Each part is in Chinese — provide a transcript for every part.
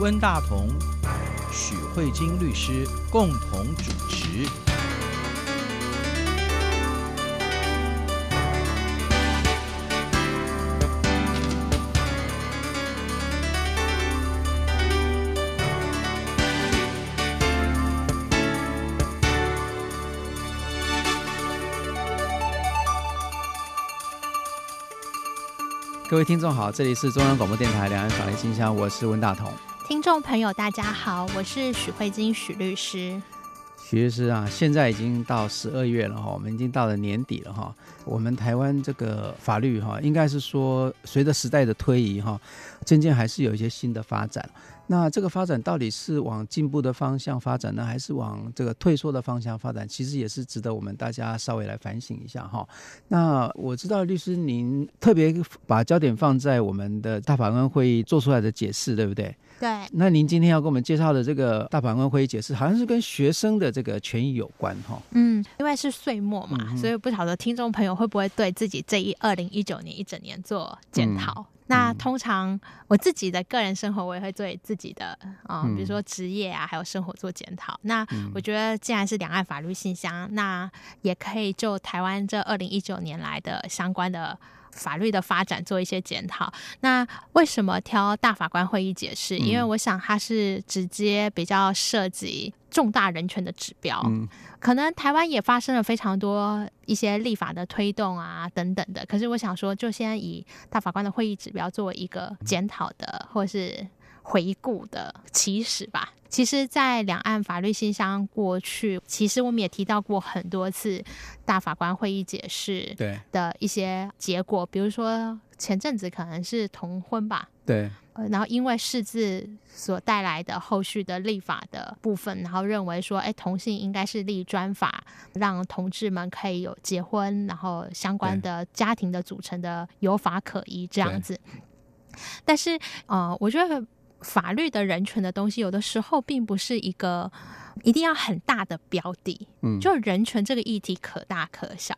温大同、许慧晶律师共同主持。各位听众好，这里是中央广播电台两岸法律信箱，我是温大同。听众朋友大家好，我是许慧金许律师。许律师啊，现在已经到十二月了哈，我们已经到了年底了哈。我们台湾这个法律哈，应该是说随着时代的推移哈，渐渐还是有一些新的发展。那这个发展到底是往进步的方向发展呢，还是往这个退缩的方向发展？其实也是值得我们大家稍微来反省一下哈。那我知道律师您特别把焦点放在我们的大法官会议做出来的解释，对不对？对。那您今天要给我们介绍的这个大法官会议解释，好像是跟学生的这个权益有关哈。嗯，因为是岁末嘛，嗯、所以不晓得听众朋友会不会对自己这一二零一九年一整年做检讨。嗯那通常我自己的个人生活，我也会对自己的啊、嗯，比如说职业啊，还有生活做检讨。那我觉得，既然是两岸法律信箱，那也可以就台湾这二零一九年来的相关的法律的发展做一些检讨。那为什么挑大法官会议解释？因为我想它是直接比较涉及重大人权的指标。嗯可能台湾也发生了非常多一些立法的推动啊，等等的。可是我想说，就先以大法官的会议指标作为一个检讨的或是回顾的起始吧。其实，在两岸法律信箱过去，其实我们也提到过很多次大法官会议解释的一些结果，比如说前阵子可能是同婚吧。对。然后因为释字所带来的后续的立法的部分，然后认为说，哎，同性应该是立专法，让同志们可以有结婚，然后相关的家庭的组成的有法可依这样子。但是，呃，我觉得法律的人权的东西，有的时候并不是一个一定要很大的标的，嗯，就人权这个议题可大可小。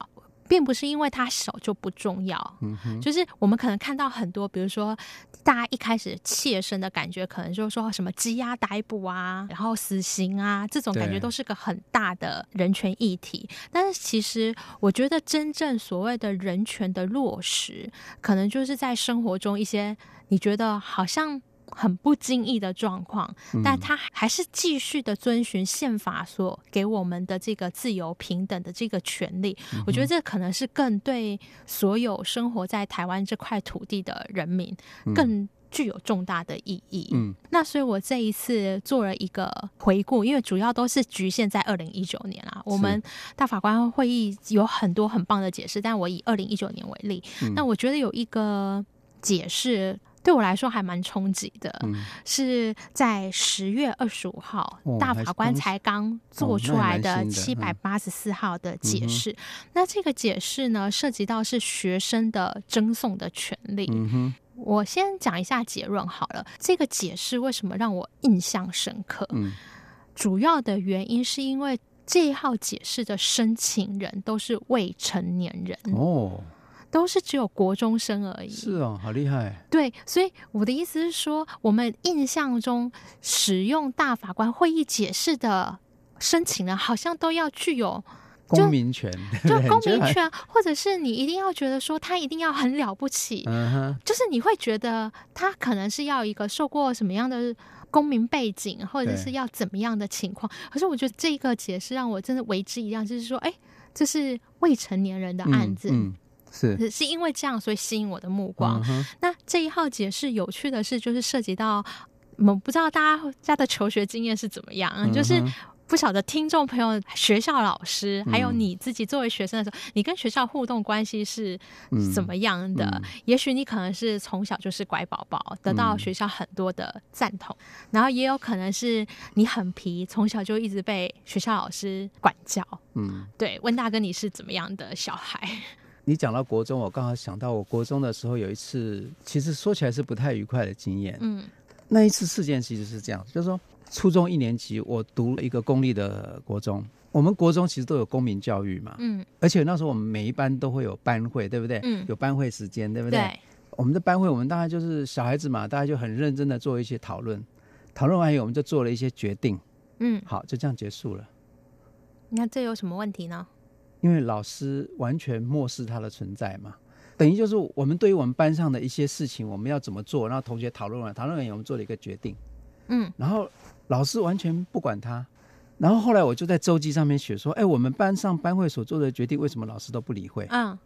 并不是因为它小就不重要，嗯，就是我们可能看到很多，比如说大家一开始切身的感觉，可能就是说什么羁押逮捕啊，然后死刑啊，这种感觉都是个很大的人权议题。但是其实我觉得真正所谓的人权的落实，可能就是在生活中一些你觉得好像。很不经意的状况，但他还是继续的遵循宪法所给我们的这个自由平等的这个权利。嗯、我觉得这可能是更对所有生活在台湾这块土地的人民更具有重大的意义。嗯，那所以我这一次做了一个回顾，因为主要都是局限在二零一九年啊。我们大法官会议有很多很棒的解释，但我以二零一九年为例，那我觉得有一个解释。对我来说还蛮冲击的，嗯、是在十月二十五号，哦、大法官才刚做出来的七百八十四号的解释。哦那，嗯、那这个解释呢，涉及到是学生的争讼的权利。嗯、我先讲一下结论好了。这个解释为什么让我印象深刻？嗯、主要的原因是因为这一号解释的申请人都是未成年人哦。都是只有国中生而已。是哦，好厉害。对，所以我的意思是说，我们印象中使用大法官会议解释的申请人，好像都要具有公民权，就公民权，或者是你一定要觉得说他一定要很了不起，嗯，就是你会觉得他可能是要一个受过什么样的公民背景，或者是要怎么样的情况。可是我觉得这个解释让我真的为之一亮，就是说，哎，这是未成年人的案子。嗯嗯是是因为这样，所以吸引我的目光。嗯、那这一号解释有趣的是，就是涉及到我们不知道大家家的求学经验是怎么样，嗯、就是不晓得听众朋友、学校老师，还有你自己作为学生的时候，嗯、你跟学校互动关系是怎么样的？嗯嗯、也许你可能是从小就是乖宝宝，得到学校很多的赞同，嗯、然后也有可能是你很皮，从小就一直被学校老师管教。嗯，对，温大哥，你是怎么样的小孩？你讲到国中，我刚好想到，我国中的时候有一次，其实说起来是不太愉快的经验。嗯，那一次事件其实是这样，就是说，初中一年级，我读了一个公立的国中。我们国中其实都有公民教育嘛，嗯，而且那时候我们每一班都会有班会，对不对？嗯，有班会时间，对不对？对。我们的班会，我们大概就是小孩子嘛，大家就很认真的做一些讨论。讨论完以后，我们就做了一些决定。嗯，好，就这样结束了。那这有什么问题呢？因为老师完全漠视他的存在嘛，等于就是我们对于我们班上的一些事情，我们要怎么做，然后同学讨论完，讨论完以后，我们做了一个决定。嗯，然后老师完全不管他。然后后来我就在周记上面写说：“哎，我们班上班会所做的决定，为什么老师都不理会？”嗯。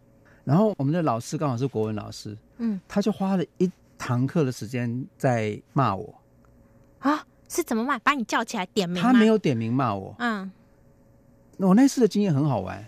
然后我们的老师刚好是国文老师，嗯，他就花了一堂课的时间在骂我。啊，是怎么骂？把你叫起来点名？他没有点名骂我。嗯。我那次的经验很好玩，他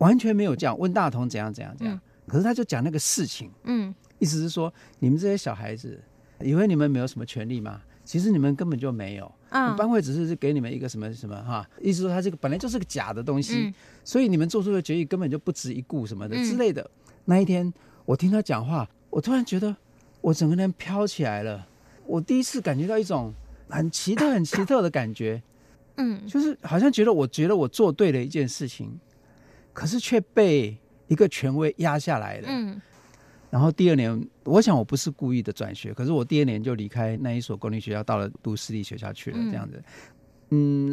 完全没有讲问大同怎样怎样怎样，嗯、可是他就讲那个事情，嗯，意思是说你们这些小孩子以为你们没有什么权利吗？其实你们根本就没有，嗯，班会只是给你们一个什么什么哈，意思说他这个本来就是个假的东西，嗯、所以你们做出的决议根本就不值一顾什么的之类的。嗯、那一天我听他讲话，我突然觉得我整个人飘起来了，我第一次感觉到一种很奇特、很奇特的感觉。嗯，就是好像觉得，我觉得我做对了一件事情，可是却被一个权威压下来了。嗯，然后第二年，我想我不是故意的转学，可是我第二年就离开那一所公立学校，到了读私立学校去了。这样子。嗯，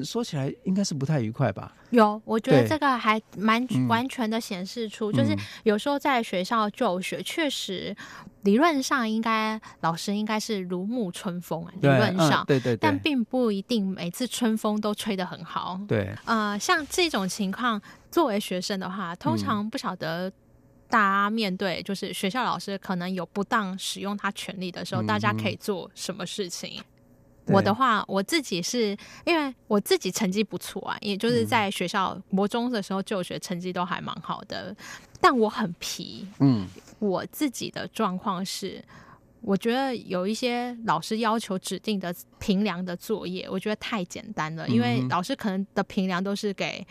说起来应该是不太愉快吧？有，我觉得这个还蛮完全的显示出，就是有时候在学校就学，确实理论上应该老师应该是如沐春风啊，理论上，对对，但并不一定每次春风都吹得很好。对，呃，像这种情况，作为学生的话，通常不晓得大家面对就是学校老师可能有不当使用他权力的时候，大家可以做什么事情？我的话，我自己是因为我自己成绩不错啊，也就是在学校国中的时候就学成绩都还蛮好的，但我很皮。嗯，我自己的状况是，我觉得有一些老师要求指定的评量的作业，我觉得太简单了，因为老师可能的评量都是给。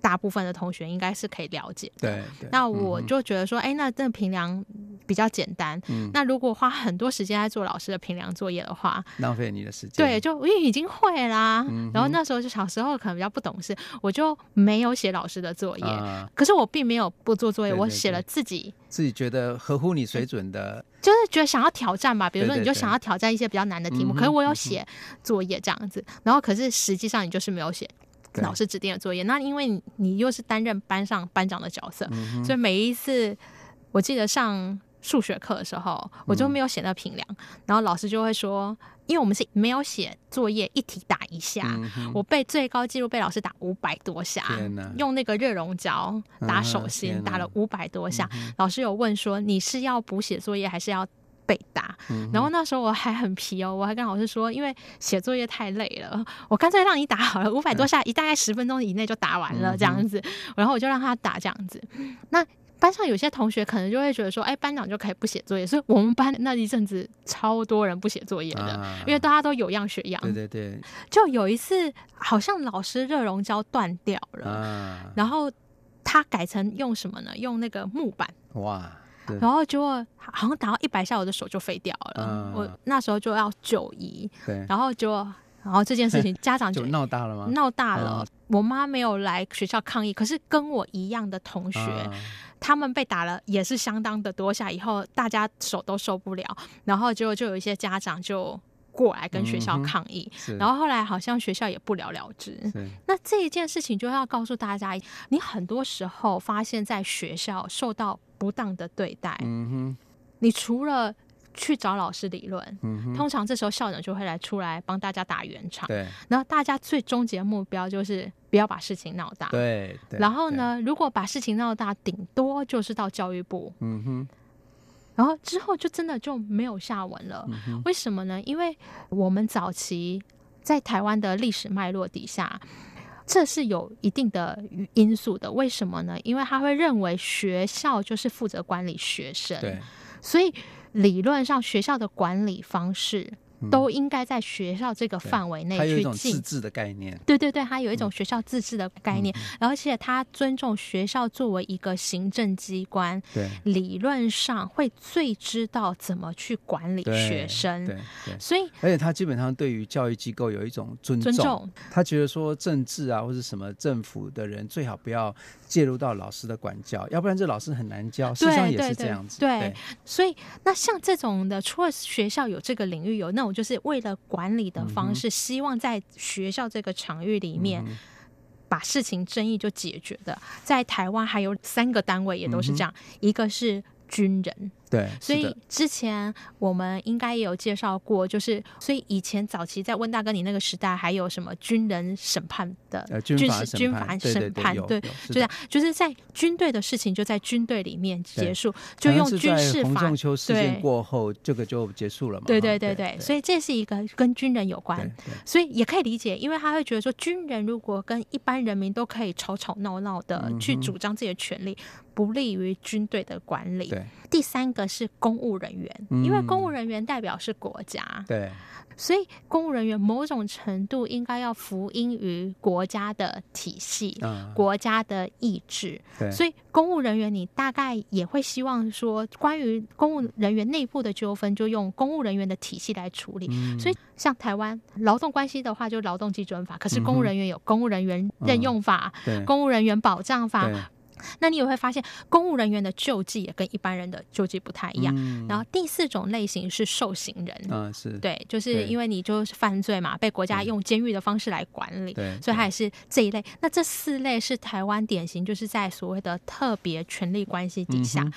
大部分的同学应该是可以了解的。对，那我就觉得说，哎、嗯，那这个评量比较简单。嗯，那如果花很多时间在做老师的平量作业的话，浪费你的时间。对，就因为已经会啦。嗯、然后那时候就小时候可能比较不懂事，我就没有写老师的作业。啊、可是我并没有不做作业，对对对，我写了自己自己觉得合乎你水准的，就是觉得想要挑战吧。比如说，你就想要挑战一些比较难的题目。对对对，可是我有写作业这样子，嗯、然后可是实际上你就是没有写。老师指定的作业，那因为你又是担任班上班长的角色，嗯、所以每一次我记得上数学课的时候，我就没有写到评量，嗯、然后老师就会说，因为我们是没有写作业，一题打一下，嗯、我被最高纪录被老师打五百多下，用那个热熔胶打手心打了五百多下，嗯、老师有问说，你是要补写作业还是要？被打，然后那时候我还很皮哦，我还跟老师说，因为写作业太累了，我干脆让你打好了，五百多下，一大概十分钟以内就打完了这样子，然后我就让他打这样子。那班上有些同学可能就会觉得说，哎，班长就可以不写作业，所以我们班那一阵子超多人不写作业的，因为大家都有样学样。对对对，就有一次好像老师热熔胶断掉了，然后他改成用什么呢？用那个木板。哇。然后结果好像打到一百下，我的手就废掉了。嗯、我那时候就要就医，对然后就然后这件事情家长就闹大了吗？闹大了。嗯、我妈没有来学校抗议，可是跟我一样的同学，嗯、他们被打了也是相当的多下，以后大家手都受不了，然后就就有一些家长就过来跟学校抗议，嗯、然后后来好像学校也不了了之。那这一件事情就要告诉大家，你很多时候发现在学校受到。不当的对待，嗯哼，你除了去找老师理论，嗯哼，通常这时候校长就会来出来帮大家打圆场，对。然后大家最终极的目标就是不要把事情闹大，对。然后呢，如果把事情闹大，顶多就是到教育部，嗯哼。然后之后就真的就没有下文了。嗯。为什么呢？因为我们早期在台湾的历史脉络底下。这是有一定的因素的，为什么呢？因为他会认为学校就是负责管理学生，对，所以理论上学校的管理方式。都应该在学校这个范围内去进。它有一种自治的概念。对对对，它有一种学校自治的概念，而且它尊重学校作为一个行政机关，对，理论上会最知道怎么去管理学生。对对，所以而且他基本上对于教育机构有一种。尊重。他觉得说政治啊或者什么政府的人最好不要介入到老师的管教，要不然这老师很难教。事实上也是这样子。对，所以那像这种的，除了学校有这个领域有那我。就是为了管理的方式，希望在学校这个场域里面把事情争议就解决的。在台湾还有三个单位也都是这样，一个是军人。对，所以之前我们应该也有介绍过，就是所以以前早期在温大哥你那个时代，还有什么军人审判的军事军法审判，对，就这样，就是在军队的事情就在军队里面结束，就用军事法。洪仲丘事件过后，这个就结束了嘛？对对对对，所以这是一个跟军人有关，所以也可以理解，因为他会觉得说，军人如果跟一般人民都可以吵吵闹闹的去主张自己的权利，不利于军队的管理。第三个是公务人员，因为公务人员代表是国家，嗯、对，所以公务人员某种程度应该要服膺于国家的体系、嗯、国家的意志。对，所以公务人员你大概也会希望说，关于公务人员内部的纠纷，就用公务人员的体系来处理。嗯、所以像台湾劳动关系的话，就劳动基准法，可是公务人员有公务人员任用法、嗯、公务人员保障法。那你也会发现，公务人员的救济也跟一般人的救济不太一样。嗯、然后第四种类型是受刑人，嗯，是对，就是因为你就是犯罪嘛，被国家用监狱的方式来管理，对，所以他也是这一类。那这四类是台湾典型，就是在所谓的特别权力关系底下。嗯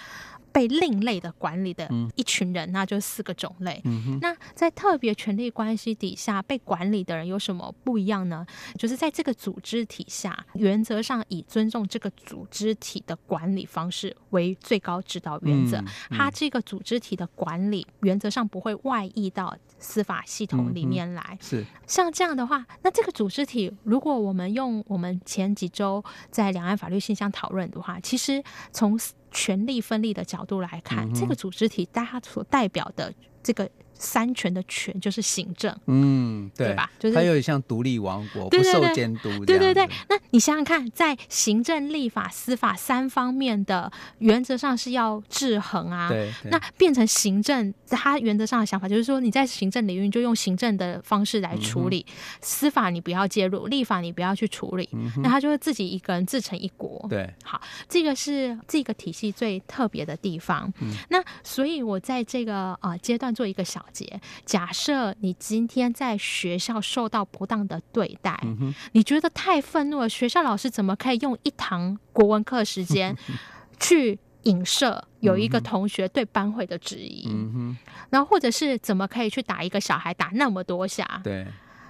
被另类的管理的一群人，那就四个种类。嗯、那在特别权力关系底下被管理的人有什么不一样呢？就是在这个组织体下，原则上以尊重这个组织体的管理方式为最高指导原则。他、嗯嗯、这个组织体的管理原则上不会外溢到司法系统里面来。嗯、是像这样的话，那这个组织体，如果我们用我们前几周在两岸法律信箱讨论的话，其实从权力分立的角度来看，嗯、这个组织体，它所代表的这个。三权的权就是行政，嗯，对，对吧？就是它有点像独立王国，对对对，不受监督。对对对，那你想想看，在行政、立法、司法三方面的原则上是要制衡啊。对，对，那变成行政，它原则上的想法就是说，你在行政领域就用行政的方式来处理，嗯、司法你不要介入，立法你不要去处理，嗯、那他就会自己一个人自成一国。对，好，这个是这个体系最特别的地方。嗯、那所以我在这个呃阶段做一个小结。假设你今天在学校受到不当的对待，嗯、你觉得太愤怒了，学校老师怎么可以用一堂国文课时间 去影射有一个同学对班会的质疑？嗯、然后或者是怎么可以去打一个小孩打那么多下？对，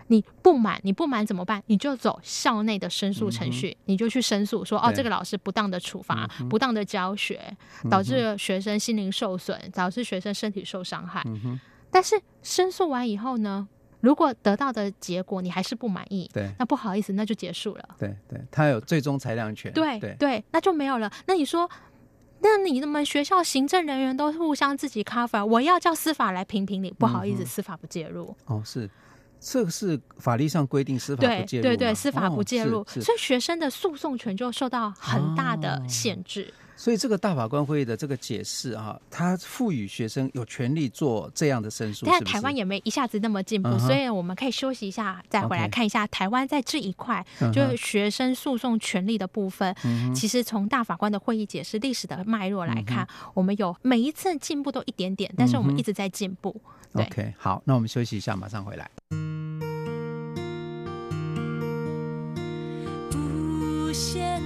你不满，你不满怎么办？你就走校内的申诉程序，嗯、你就去申诉说，哦，这个老师不当的处罚，嗯、不当的教学，导致学生心灵受损，导致学生身体受伤害。嗯但是申诉完以后呢，如果得到的结果你还是不满意，对，那不好意思，那就结束了。对对，他有最终裁量权。对对对，那就没有了。那你说，那你们学校行政人员都互相自己 cover，我要叫司法来评评理，不好意思，嗯、司法不介入。哦，是，这个是法律上规定司法不介入。对对对，司法不介入，哦、所以学生的诉讼权就受到很大的限制。哦所以这个大法官会议的这个解释啊，他赋予学生有权利做这样的申诉。但台湾也没一下子那么进步，uh. 所以我们可以休息一下，再回来看一下台湾在这一块.就是学生诉讼权利的部分。Uh. 其实从大法官的会议解释历史的脉络来看，uh. 我们有每一次进步都一点点，但是我们一直在进步。Uh OK，好，那我们休息一下，马上回来。无限的爱。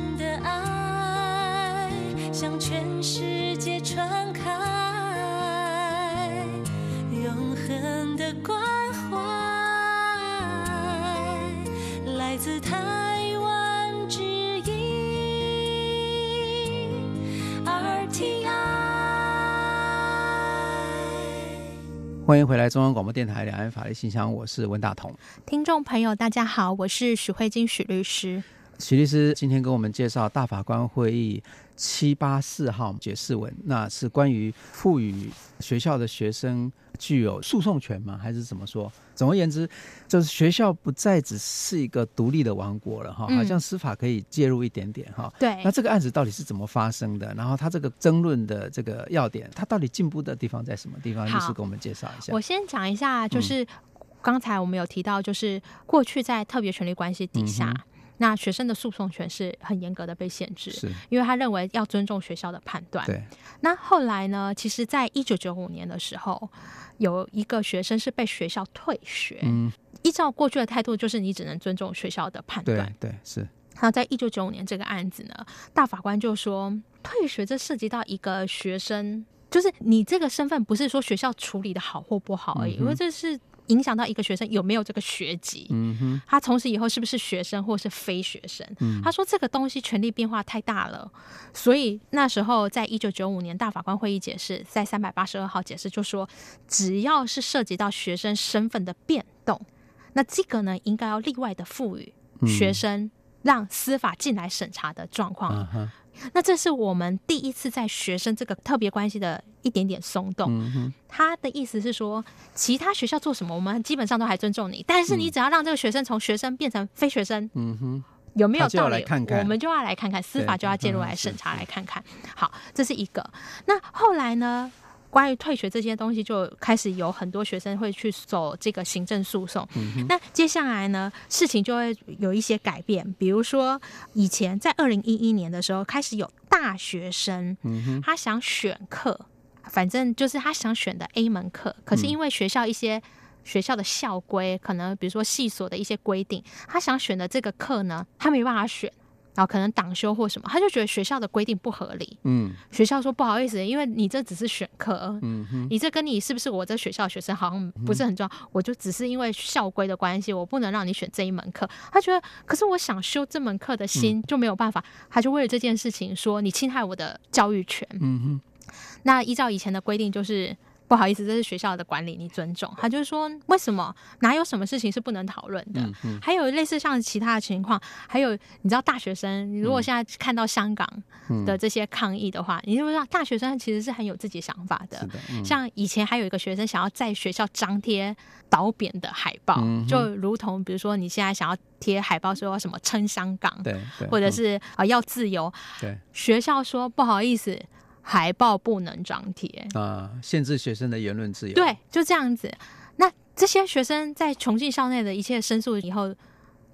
向全世界传开，永恒的关怀，来自台湾之音 RTI。欢迎回来，中央广播电台两岸法律信箱，我是温大同。听众朋友，大家好，我是许慧晶许律师。许律师今天跟我们介绍大法官会议七八四号解释文，那是关于赋予学校的学生具有诉讼权吗？还是怎么说？总而言之，就是学校不再只是一个独立的王国了哈，好像司法可以介入一点点哈。对、嗯。那这个案子到底是怎么发生的？然后他这个争论的这个要点，他到底进步的地方在什么地方？律师给我们介绍一下。我先讲一下，就是刚才我们有提到，就是过去在特别权利关系底下。嗯那学生的诉讼权是很严格的被限制，是因为他认为要尊重学校的判断。对。那后来呢？其实，在一九九五年的时候，有一个学生是被学校退学。嗯。依照过去的态度，就是你只能尊重学校的判断。对，对，是。那在一九九五年这个案子呢，大法官就说，退学这涉及到一个学生，就是你这个身份不是说学校处理的好或不好而已，嗯、因为这是。影响到一个学生有没有这个学籍，嗯哼，他从此以后是不是学生或是非学生？嗯，他说这个东西权力变化太大了，所以那时候在一九九五年大法官会议解释，在三百八十二号解释就说，只要是涉及到学生身份的变动，那这个呢应该要例外的赋予学生让司法进来审查的状况。嗯那这是我们第一次在学生这个特别关系的一点点松动。嗯、他的意思是说，其他学校做什么，我们基本上都还尊重你，但是你只要让这个学生从学生变成非学生，嗯哼，有没有道理？看看我们就要来看看，司法就要介入来审查，来看看。好，这是一个。那后来呢？关于退学这些东西，就开始有很多学生会去走这个行政诉讼。嗯、那接下来呢，事情就会有一些改变。比如说，以前在二零一一年的时候，开始有大学生，他想选课，反正就是他想选的 A 门课，可是因为学校一些学校的校规，可能比如说系所的一些规定，他想选的这个课呢，他没办法选。然后可能党修或什么，他就觉得学校的规定不合理。嗯，学校说不好意思，因为你这只是选课，嗯哼，你这跟你是不是我这学校学生好像不是很重要，嗯，我就只是因为校规的关系，我不能让你选这一门课。他觉得，可是我想修这门课的心就没有办法，嗯，他就为了这件事情说你侵害我的教育权。嗯哼，那依照以前的规定就是。不好意思，这是学校的管理，你尊重。他就是说，为什么哪有什么事情是不能讨论的？嗯嗯、还有类似像其他的情况，还有你知道大学生，你如果现在看到香港的这些抗议的话，嗯、你就知道大学生其实是很有自己想法的。像以前还有一个学生想要在学校张贴倒扁的海报，嗯、就如同比如说你现在想要贴海报说什么撑香港，对，对或者是啊、呃、要自由，对，学校说不好意思。海报不能张贴啊，限制学生的言论自由。对，就这样子。那这些学生在重庆校内的一切申诉以后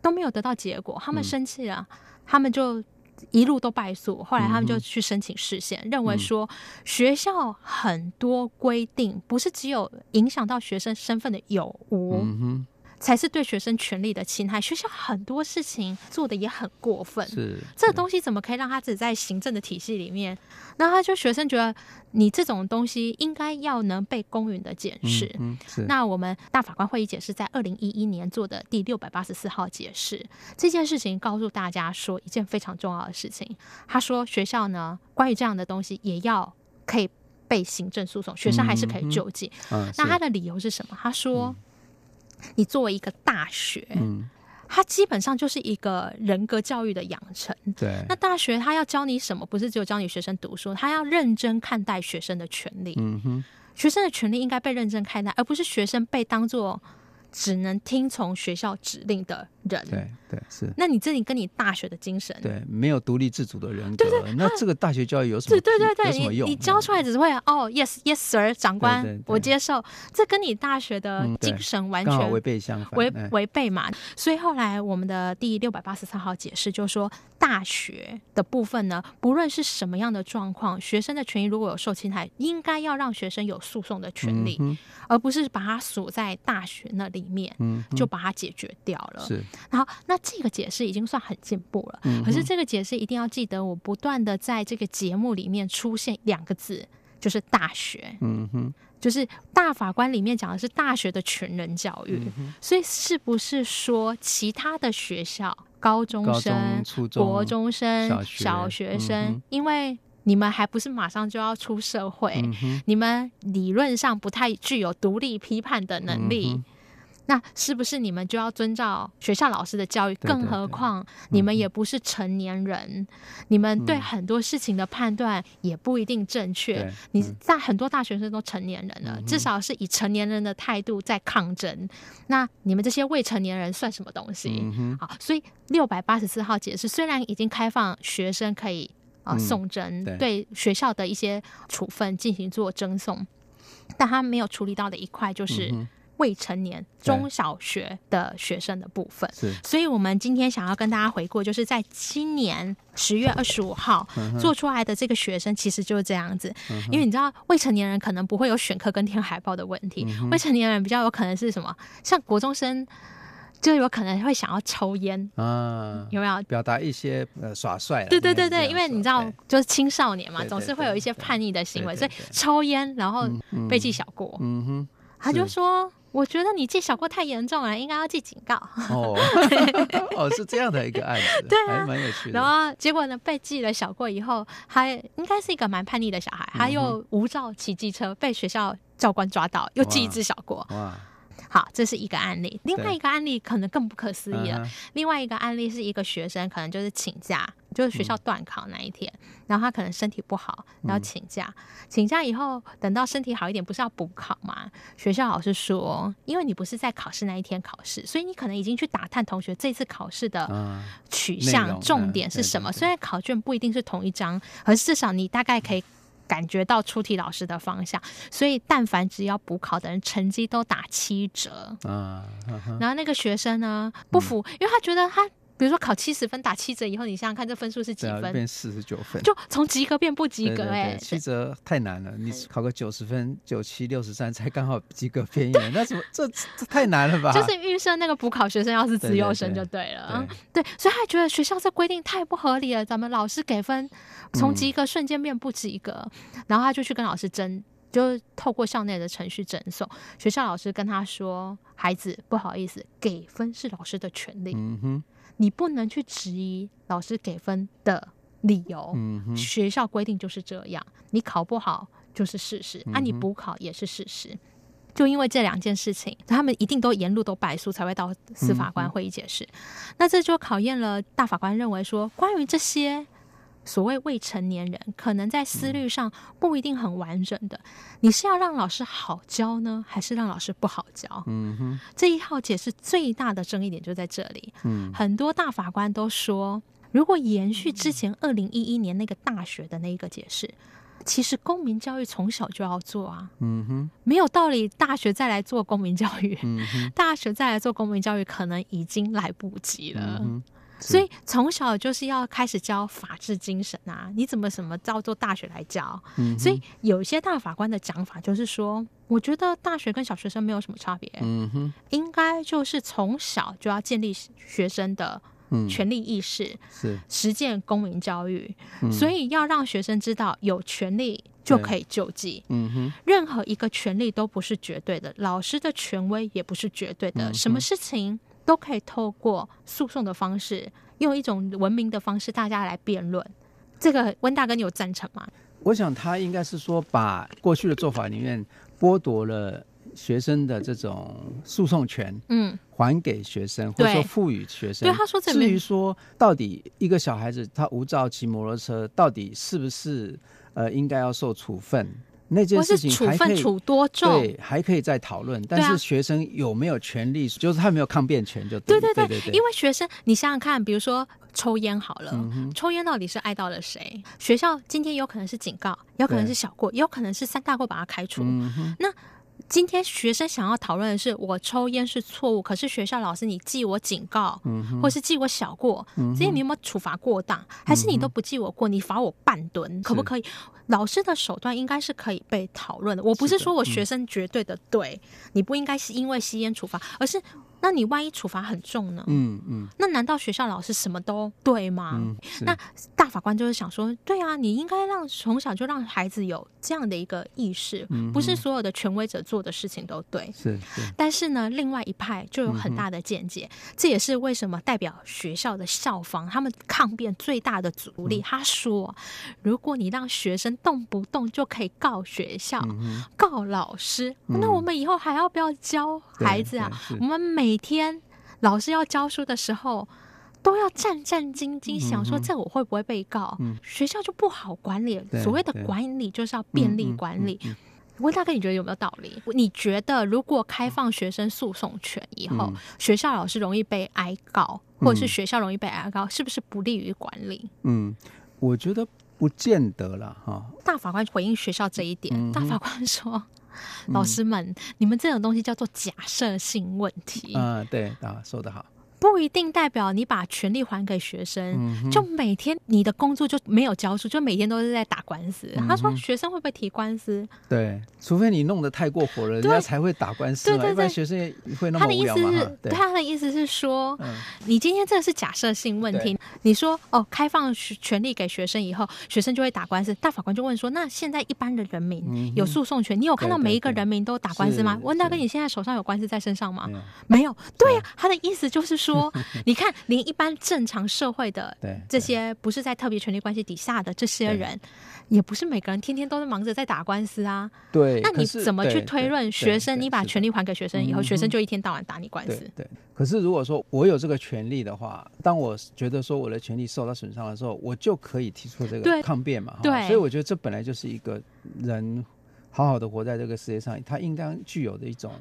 都没有得到结果，他们生气了，嗯、他们就一路都败诉。后来他们就去申请释宪，嗯、认为说学校很多规定不是只有影响到学生身份的有无。嗯才是对学生权利的侵害。学校很多事情做的也很过分，是这个东西怎么可以让他只在行政的体系里面？那他就学生觉得你这种东西应该要能被公允的解释。那我们大法官会议解释在二零一一年做的第六百八十四号解释，这件事情告诉大家说一件非常重要的事情。他说学校呢，关于这样的东西也要可以被行政诉讼，学生还是可以救济。嗯，嗯，那他的理由是什么？他说。你作为一个大学，嗯，它基本上就是一个人格教育的养成。对，那大学它要教你什么？不是只有教你学生读书，它要认真看待学生的权利。嗯哼，学生的权利应该被认真看待，而不是学生被当做。只能听从学校指令的人，对对是。那你这里跟你大学的精神，对，没有独立自主的人格，对对。那这个大学教育有什么？对对对对，你你教出来只会哦，yes yes sir，长官，我接受。这跟你大学的精神完全违背相反，违违背嘛。所以后来我们的第六百八十三号解释就是说，大学的部分呢，不论是什么样的状况，学生的权益如果有受侵害，应该要让学生有诉讼的权利，而不是把它锁在大学那里。里面，嗯，就把它解决掉了。是，然后那这个解释已经算很进步了。嗯，可是这个解释一定要记得，我不断的在这个节目里面出现两个字，就是大学。嗯哼，就是大法官里面讲的是大学的全人教育。嗯，所以是不是说其他的学校，高中生、初中、国中生、小学，小学生，嗯，因为你们还不是马上就要出社会，嗯，你们理论上不太具有独立批判的能力。嗯那是不是你们就要遵照学校老师的教育？更何况你们也不是成年人，你们对很多事情的判断也不一定正确。你在很多大学生都成年人了，至少是以成年人的态度在抗争。那你们这些未成年人算什么东西？好，所以六百八十四号解释虽然已经开放学生可以啊送针，对学校的一些处分进行做侦送，但他没有处理到的一块就是。未成年中小学的学生的部分。是，所以我们今天想要跟大家回顾，就是在今年十月二十五号做出来的这个学生，其实就是这样子。嗯、因为你知道，未成年人可能不会有选课跟填海报的问题，嗯、未成年人比较有可能是什么？像国中生。就有可能会想要抽烟啊，有没有表达一些呃耍帅？对对对对，因为你知道，就是青少年嘛，总是会有一些叛逆的行为，所以抽烟然后被记小过。嗯哼，他就说：“我觉得你记小过太严重了，应该要记警告。”哦，哦，是这样的一个案子，对啊，蛮有趣的。然后结果呢，被记了小过以后，还应该是一个蛮叛逆的小孩，他又无照骑机车，被学校教官抓到，又记一次小过。哇。好，这是一个案例。另外一个案例可能更不可思议了。另外一个案例是一个学生，可能就是请假，就是学校断考那一天，嗯、然后他可能身体不好，然后请假。嗯、请假以后，等到身体好一点，不是要补考吗？学校老师说，因为你不是在考试那一天考试，所以你可能已经去打探同学这次考试的取向、嗯、重点是什么。虽然考卷不一定是同一张，可是至少你大概可以。感觉到出题老师的方向，所以但凡只要补考的人，成绩都打七折。啊，然后那个学生呢不服，嗯、因为他觉得他。比如说考七十分打七折以后，你想想看这分数是几分？变四十九分，就从及格变不及格哎、欸！七折太难了，你考个九十分，九七六十三才刚好及格边缘，那怎么这这太难了吧？就是预设那个补考学生要是资优生就对了，对，对，所以他觉得学校这规定太不合理了，咱们老师给分从及格瞬间变不及格，嗯、然后他就去跟老师争，就透过校内的程序争讼，学校老师跟他说：“孩子，不好意思，给分是老师的权利。”嗯哼。你不能去质疑老师给分的理由，嗯、学校规定就是这样。你考不好就是事实，啊，你补考也是事实。就因为这两件事情，他们一定都沿路都败诉，才会到司法官会议解释。那这就考验了大法官认为说，关于这些。所谓未成年人，可能在思虑上不一定很完整的。嗯、你是要让老师好教呢，还是让老师不好教？嗯哼，这一号解释最大的争议点就在这里。嗯，很多大法官都说，如果延续之前二零一一年那个大学的那一个解释，其实公民教育从小就要做啊。嗯哼，没有道理大学再来做公民教育。大学再来做公民教育，可能已经来不及了。嗯所以从小就是要开始教法治精神啊！你怎么什么照做大学来教？嗯、所以有些大法官的讲法就是说，我觉得大学跟小学生没有什么差别。嗯哼，应该就是从小就要建立学生的权利意识，是、嗯、实践公民教育。是所以要让学生知道，有权利就可以救济。嗯哼，任何一个权利都不是绝对的，老师的权威也不是绝对的。嗯、什么事情？都可以透过诉讼的方式，用一种文明的方式，大家来辩论。这个温大哥，你有赞成吗？我想他应该是说，把过去的做法里面剥夺了学生的这种诉讼权，嗯，还给学生，或者说赋予学生。对，他说，至于说到底一个小孩子他无照骑摩托车，到底是不是呃应该要受处分？那件事情还可以处多重，对，还可以再讨论。但是学生有没有权利？就是他没有抗辩权，就对对对对。因为学生，你想想看，比如说抽烟好了，抽烟到底是碍到了谁？学校今天有可能是警告，有可能是小过，有可能是三大过把他开除。那今天学生想要讨论的是，我抽烟是错误，可是学校老师你记我警告，或是记我小过，这些你有没有处罚过当？还是你都不记我过，你罚我半吨，可不可以？老师的手段应该是可以被讨论的。我不是说我学生绝对的对，嗯、你不应该是因为吸烟处罚，而是那你万一处罚很重呢？嗯嗯，嗯那难道学校老师什么都对吗？嗯、那大法官就是想说，对啊，你应该让从小就让孩子有这样的一个意识，嗯、不是所有的权威者做的事情都对。是是。但是呢，另外一派就有很大的见解，嗯、这也是为什么代表学校的校方他们抗辩最大的阻力。嗯、他说，如果你让学生动不动就可以告学校、嗯、告老师，嗯、那我们以后还要不要教孩子啊？我们每天老师要教书的时候，都要战战兢兢，想说这我会不会被告？嗯、学校就不好管理。对所谓的管理就是要便利管理。问大哥，你觉得有没有道理？你觉得如果开放学生诉讼权以后，嗯、学校老师容易被挨告，或者是学校容易被挨告，是不是不利于管理？嗯，我觉得。不见得了哈。大法官回应学校这一点，嗯、大法官说：“老师们，你们这种东西叫做假设性问题。嗯，对啊，说得好。不一定代表你把权力还给学生，嗯、就每天你的工作就没有交出，就每天都是在打官司。嗯、他说学生会不会提官司？对，除非你弄得太过火了，人家才会打官司。对对对，学生也会那么无聊吗？他的意思是，对他的意思是说，嗯、你今天这是假设性问题。你说哦，开放权力给学生以后，学生就会打官司。大法官就问说，那现在一般的人民有诉讼权，嗯、你有看到每一个人民都打官司吗？问大哥，你现在手上有官司在身上吗？没有。对呀、啊，他的意思就是说。说，你看，连一般正常社会的这些不是在特别权利关系底下的这些人，也不是每个人天天都是忙着在打官司啊。对，那你怎么去推论学生？你把权利还给学生以后，学生就一天到晚打你官司？对。可是如果说我有这个权利的话，当我觉得说我的权利受到损伤的时候，我就可以提出这个抗辩嘛。对。所以我觉得这本来就是一个人好好的活在这个世界上，他应当具有的一种。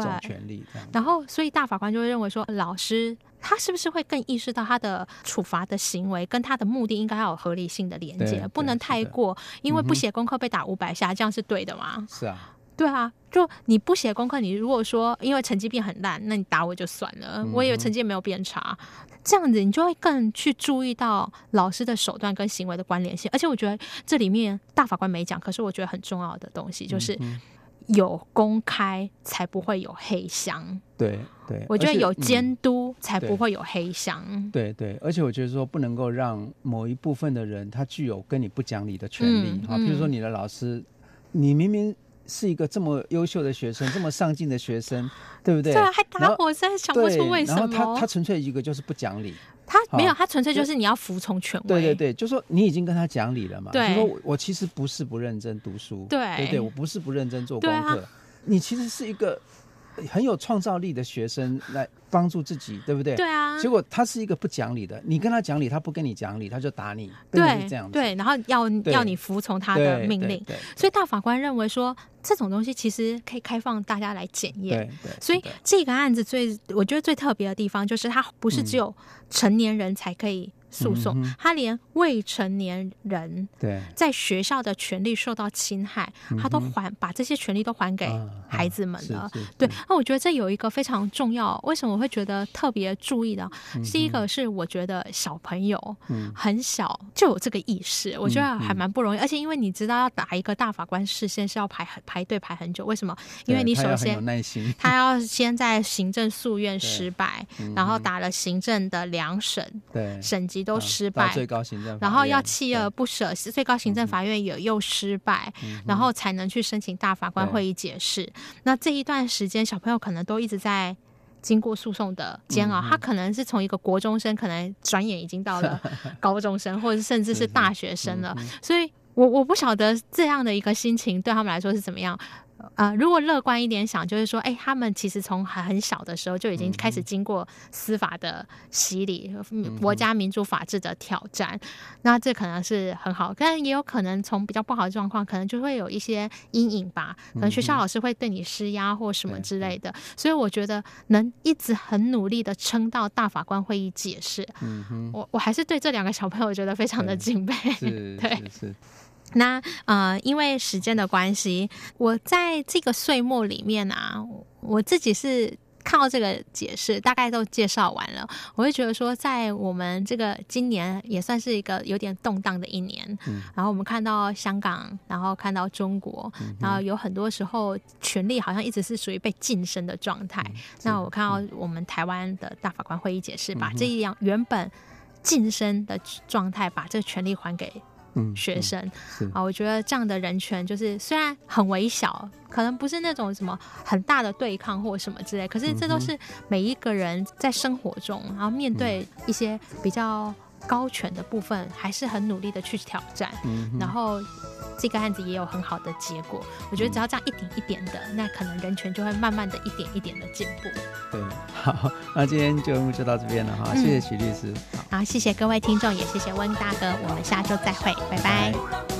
对，权利，然后所以大法官就会认为说，老师他是不是会更意识到他的处罚的行为跟他的目的应该要有合理性的连接，不能太过，因为不写功课被打五百下，这样是对的吗？是啊，对啊，就你不写功课，你如果说因为成绩变很烂，那你打我就算了，我以为成绩没有变差，这样子你就会更去注意到老师的手段跟行为的关联性，而且我觉得这里面大法官没讲，可是我觉得很重要的东西就是。有公开才不会有黑箱，对对，我觉得有监督才不会有黑箱，嗯、对对，而且我觉得说不能够让某一部分的人他具有跟你不讲理的权利啊，比、嗯嗯、如说你的老师，你明明是一个这么优秀的学生，这么上进的学生，对不对？对啊，还打我，现在想不出为什么。然后他他纯粹一个就是不讲理。他没有，他纯粹就是你要服从权威。对对对，就说你已经跟他讲理了嘛。对，就说我其实不是不认真读书，对对对，我不是不认真做功课，你其实是一个很有创造力的学生来帮助自己，对不对？对啊。结果他是一个不讲理的，你跟他讲理，他不跟你讲理，他就打你。对，这样子。对，然后要要你服从他的命令。所以大法官认为说，这种东西其实可以开放大家来检验。对对。所以这个案子最我觉得最特别的地方，就是他不是只有成年人才可以。诉讼，他连未成年人在学校的权利受到侵害，他都还把这些权利都还给孩子们了。对，那我觉得这有一个非常重要，为什么我会觉得特别注意的？第一个是我觉得小朋友很小就有这个意识，我觉得还蛮不容易。而且因为你知道要打一个大法官事先是要排排队排很久，为什么？因为你首先他要先在行政诉愿失败，然后打了行政的两审，对，审级。都失败，最高行政，然后要锲而不舍，最高行政法院也又失败，然后才能去申请大法官会议解释。那这一段时间，小朋友可能都一直在经过诉讼的煎熬。他可能是从一个国中生，可能转眼已经到了 高中生，或者甚至是大学生了。所以我我不晓得这样的一个心情对他们来说是怎么样。呃，如果乐观一点想，就是说，哎，他们其实从很很小的时候就已经开始经过司法的洗礼，嗯、国家民主法治的挑战，嗯、那这可能是很好，但也有可能从比较不好的状况，可能就会有一些阴影吧，可能学校老师会对你施压或什么之类。的，嗯、所以我觉得能一直很努力的撑到大法官会议解释，嗯、我我还是对这两个小朋友觉得非常的敬佩，对。是是是那呃，因为时间的关系，我在这个岁末里面啊，我自己是看到这个解释，大概都介绍完了，我会觉得说，在我们这个今年也算是一个有点动荡的一年，嗯，然后我们看到香港，然后看到中国，嗯、然后有很多时候权力好像一直是属于被晋升的状态。嗯、那我看到我们台湾的大法官会议解释，把这一样原本晋升的状态，把这个权力还给。嗯，学生啊，我觉得这样的人权就是虽然很微小，可能不是那种什么很大的对抗或什么之类，可是这都是每一个人在生活中，然后面对一些比较高权的部分，还是很努力的去挑战，然后。这个案子也有很好的结果，我觉得只要这样一点一点的，那可能人权就会慢慢的一点一点的进步。对，好，那今天节目就到这边了哈，谢谢许律师。好，谢谢各位听众，也谢谢温大哥，我们下周再会，拜拜。拜拜。